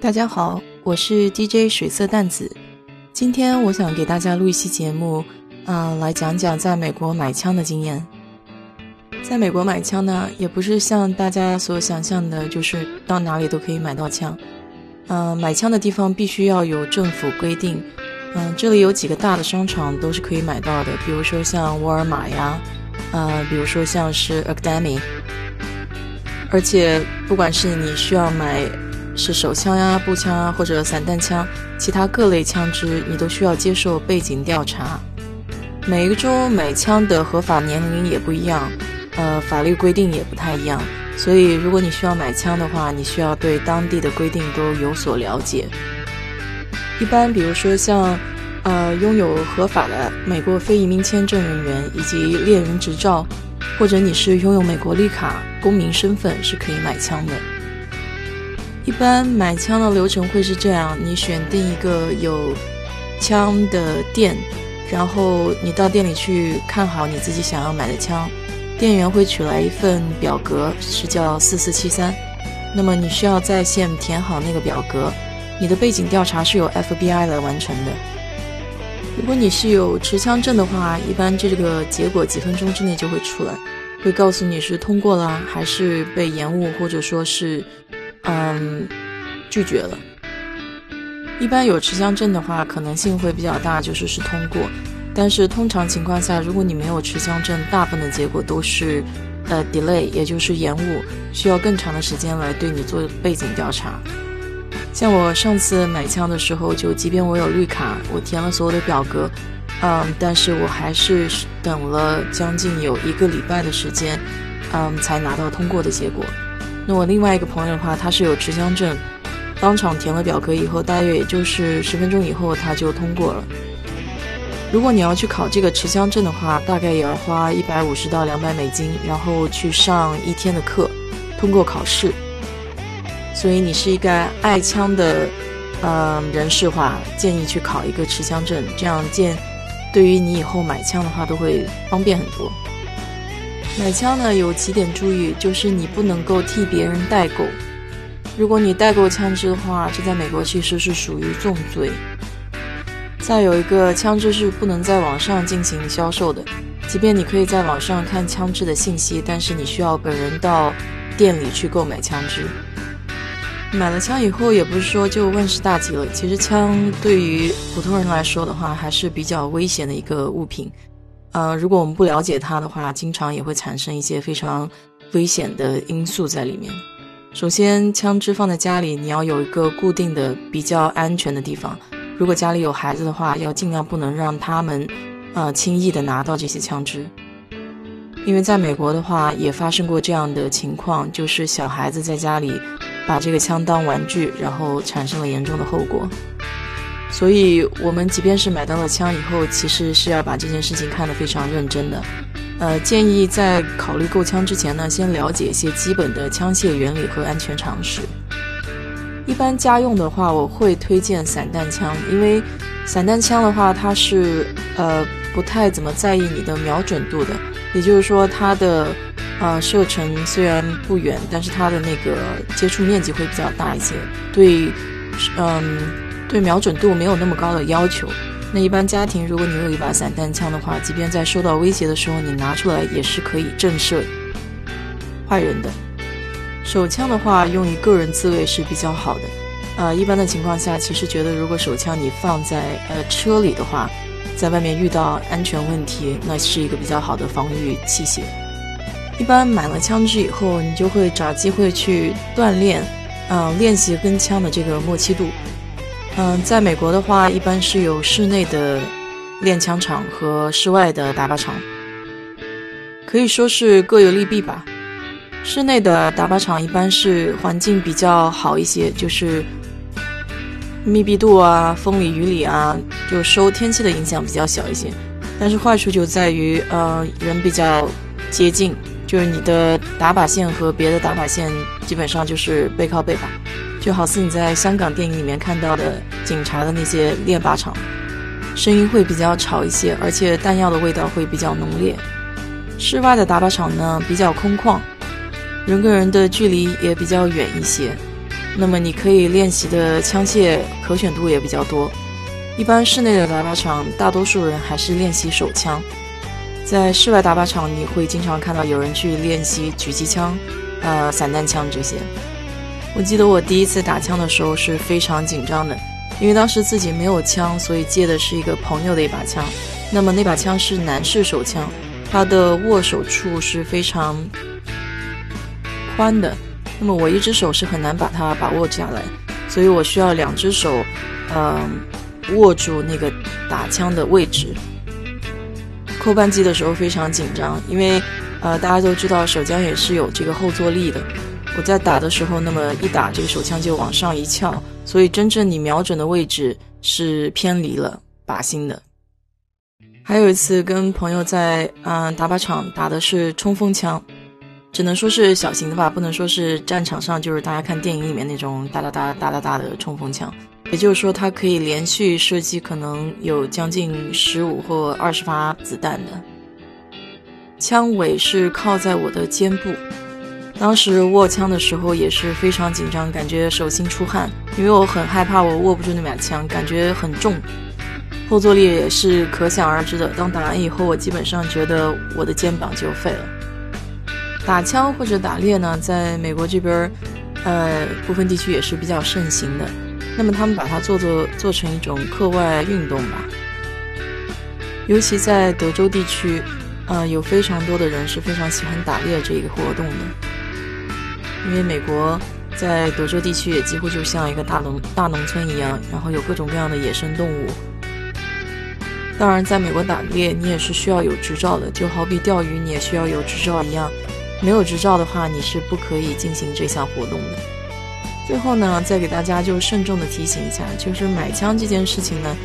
大家好，我是 DJ 水色淡子。今天我想给大家录一期节目，啊，来讲讲在美国买枪的经验。在美国买枪呢，也不是像大家所想象的，就是到哪里都可以买到枪。嗯，买枪的地方必须要有政府规定。嗯，这里有几个大的商场都是可以买到的，比如说像沃尔玛呀，呃，比如说像是 Academy。而且不管是你需要买。是手枪呀、步枪啊，或者散弹枪，其他各类枪支，你都需要接受背景调查。每一个州买枪的合法年龄也不一样，呃，法律规定也不太一样。所以，如果你需要买枪的话，你需要对当地的规定都有所了解。一般，比如说像，呃，拥有合法的美国非移民签证人员以及猎人执照，或者你是拥有美国绿卡公民身份，是可以买枪的。一般买枪的流程会是这样：你选定一个有枪的店，然后你到店里去看好你自己想要买的枪，店员会取来一份表格，是叫四四七三。那么你需要在线填好那个表格，你的背景调查是由 FBI 来完成的。如果你是有持枪证的话，一般这个结果几分钟之内就会出来，会告诉你是通过了还是被延误，或者说是。嗯，拒绝了。一般有持枪证的话，可能性会比较大，就是是通过。但是通常情况下，如果你没有持枪证，大部分的结果都是呃 delay，也就是延误，需要更长的时间来对你做背景调查。像我上次买枪的时候，就即便我有绿卡，我填了所有的表格，嗯，但是我还是等了将近有一个礼拜的时间，嗯，才拿到通过的结果。那我另外一个朋友的话，他是有持枪证，当场填了表格以后，大约也就是十分钟以后他就通过了。如果你要去考这个持枪证的话，大概也要花一百五十到两百美金，然后去上一天的课，通过考试。所以你是一个爱枪的，呃，人士的话，建议去考一个持枪证，这样见对于你以后买枪的话都会方便很多。买枪呢有几点注意，就是你不能够替别人代购。如果你代购枪支的话，这在美国其实是属于重罪。再有一个，枪支是不能在网上进行销售的。即便你可以在网上看枪支的信息，但是你需要本人到店里去购买枪支。买了枪以后，也不是说就万事大吉了。其实枪对于普通人来说的话，还是比较危险的一个物品。呃，如果我们不了解它的话，经常也会产生一些非常危险的因素在里面。首先，枪支放在家里，你要有一个固定的、比较安全的地方。如果家里有孩子的话，要尽量不能让他们，呃，轻易的拿到这些枪支。因为在美国的话，也发生过这样的情况，就是小孩子在家里把这个枪当玩具，然后产生了严重的后果。所以，我们即便是买到了枪以后，其实是要把这件事情看得非常认真的。呃，建议在考虑购枪之前呢，先了解一些基本的枪械原理和安全常识。一般家用的话，我会推荐散弹枪，因为散弹枪的话，它是呃不太怎么在意你的瞄准度的，也就是说，它的呃射程虽然不远，但是它的那个接触面积会比较大一些，对，嗯。对瞄准度没有那么高的要求。那一般家庭，如果你有一把散弹枪的话，即便在受到威胁的时候，你拿出来也是可以震慑坏人的。手枪的话，用于个人自卫是比较好的。呃，一般的情况下，其实觉得如果手枪你放在呃车里的话，在外面遇到安全问题，那是一个比较好的防御器械。一般买了枪支以后，你就会找机会去锻炼，嗯，练习跟枪的这个默契度。嗯，在美国的话，一般是有室内的练枪场和室外的打靶场，可以说是各有利弊吧。室内的打靶场一般是环境比较好一些，就是密闭度啊、风里雨里啊，就受天气的影响比较小一些。但是坏处就在于，呃，人比较接近，就是你的打靶线和别的打靶线基本上就是背靠背吧。就好似你在香港电影里面看到的警察的那些练靶场，声音会比较吵一些，而且弹药的味道会比较浓烈。室外的打靶场呢比较空旷，人跟人的距离也比较远一些，那么你可以练习的枪械可选度也比较多。一般室内的打靶场，大多数人还是练习手枪；在室外打靶场，你会经常看到有人去练习狙击枪、呃散弹枪这些。我记得我第一次打枪的时候是非常紧张的，因为当时自己没有枪，所以借的是一个朋友的一把枪。那么那把枪是男士手枪，它的握手处是非常宽的，那么我一只手是很难把它把握下来，所以我需要两只手，嗯。握住那个打枪的位置，扣扳机的时候非常紧张，因为呃大家都知道手枪也是有这个后坐力的。我在打的时候，那么一打这个手枪就往上一翘，所以真正你瞄准的位置是偏离了靶心的。还有一次跟朋友在嗯打靶场打的是冲锋枪，只能说是小型的吧，不能说是战场上就是大家看电影里面那种哒哒哒哒哒哒的冲锋枪。也就是说，它可以连续射击，可能有将近十五或二十发子弹的。枪尾是靠在我的肩部，当时握枪的时候也是非常紧张，感觉手心出汗，因为我很害怕我握不住那把枪，感觉很重，后坐力也是可想而知的。当打完以后，我基本上觉得我的肩膀就废了。打枪或者打猎呢，在美国这边，呃，部分地区也是比较盛行的。那么他们把它做做做成一种课外运动吧，尤其在德州地区，呃，有非常多的人是非常喜欢打猎这个活动的。因为美国在德州地区也几乎就像一个大农大农村一样，然后有各种各样的野生动物。当然，在美国打猎你也是需要有执照的，就好比钓鱼你也需要有执照一样，没有执照的话你是不可以进行这项活动的。最后呢，再给大家就慎重的提醒一下，就是买枪这件事情呢，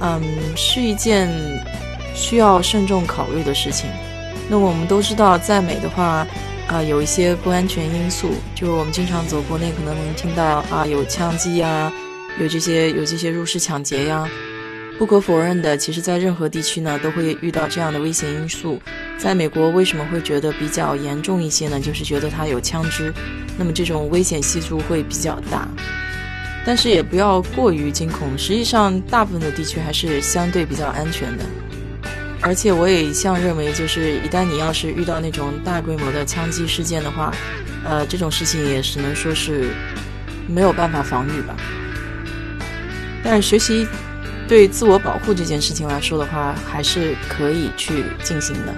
嗯，是一件需要慎重考虑的事情。那我们都知道，在美的话，啊，有一些不安全因素，就我们经常走国内可能能听到啊，有枪击呀，有这些有这些入室抢劫呀。不可否认的，其实，在任何地区呢，都会遇到这样的危险因素。在美国，为什么会觉得比较严重一些呢？就是觉得它有枪支，那么这种危险系数会比较大。但是也不要过于惊恐，实际上，大部分的地区还是相对比较安全的。而且，我也一向认为，就是一旦你要是遇到那种大规模的枪击事件的话，呃，这种事情也只能说是没有办法防御吧。但是学习。对自我保护这件事情来说的话，还是可以去进行的。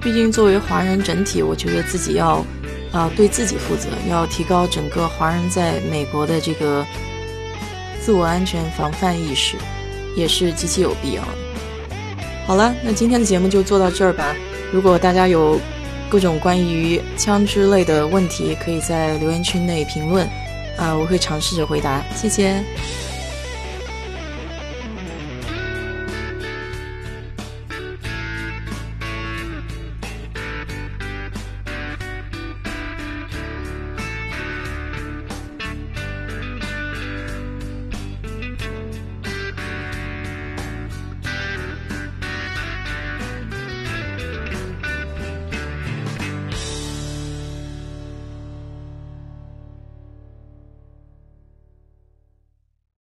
毕竟作为华人整体，我觉得自己要啊对自己负责，要提高整个华人在美国的这个自我安全防范意识，也是极其有必要的。好了，那今天的节目就做到这儿吧。如果大家有各种关于枪支类的问题，可以在留言区内评论，啊，我会尝试着回答。谢谢。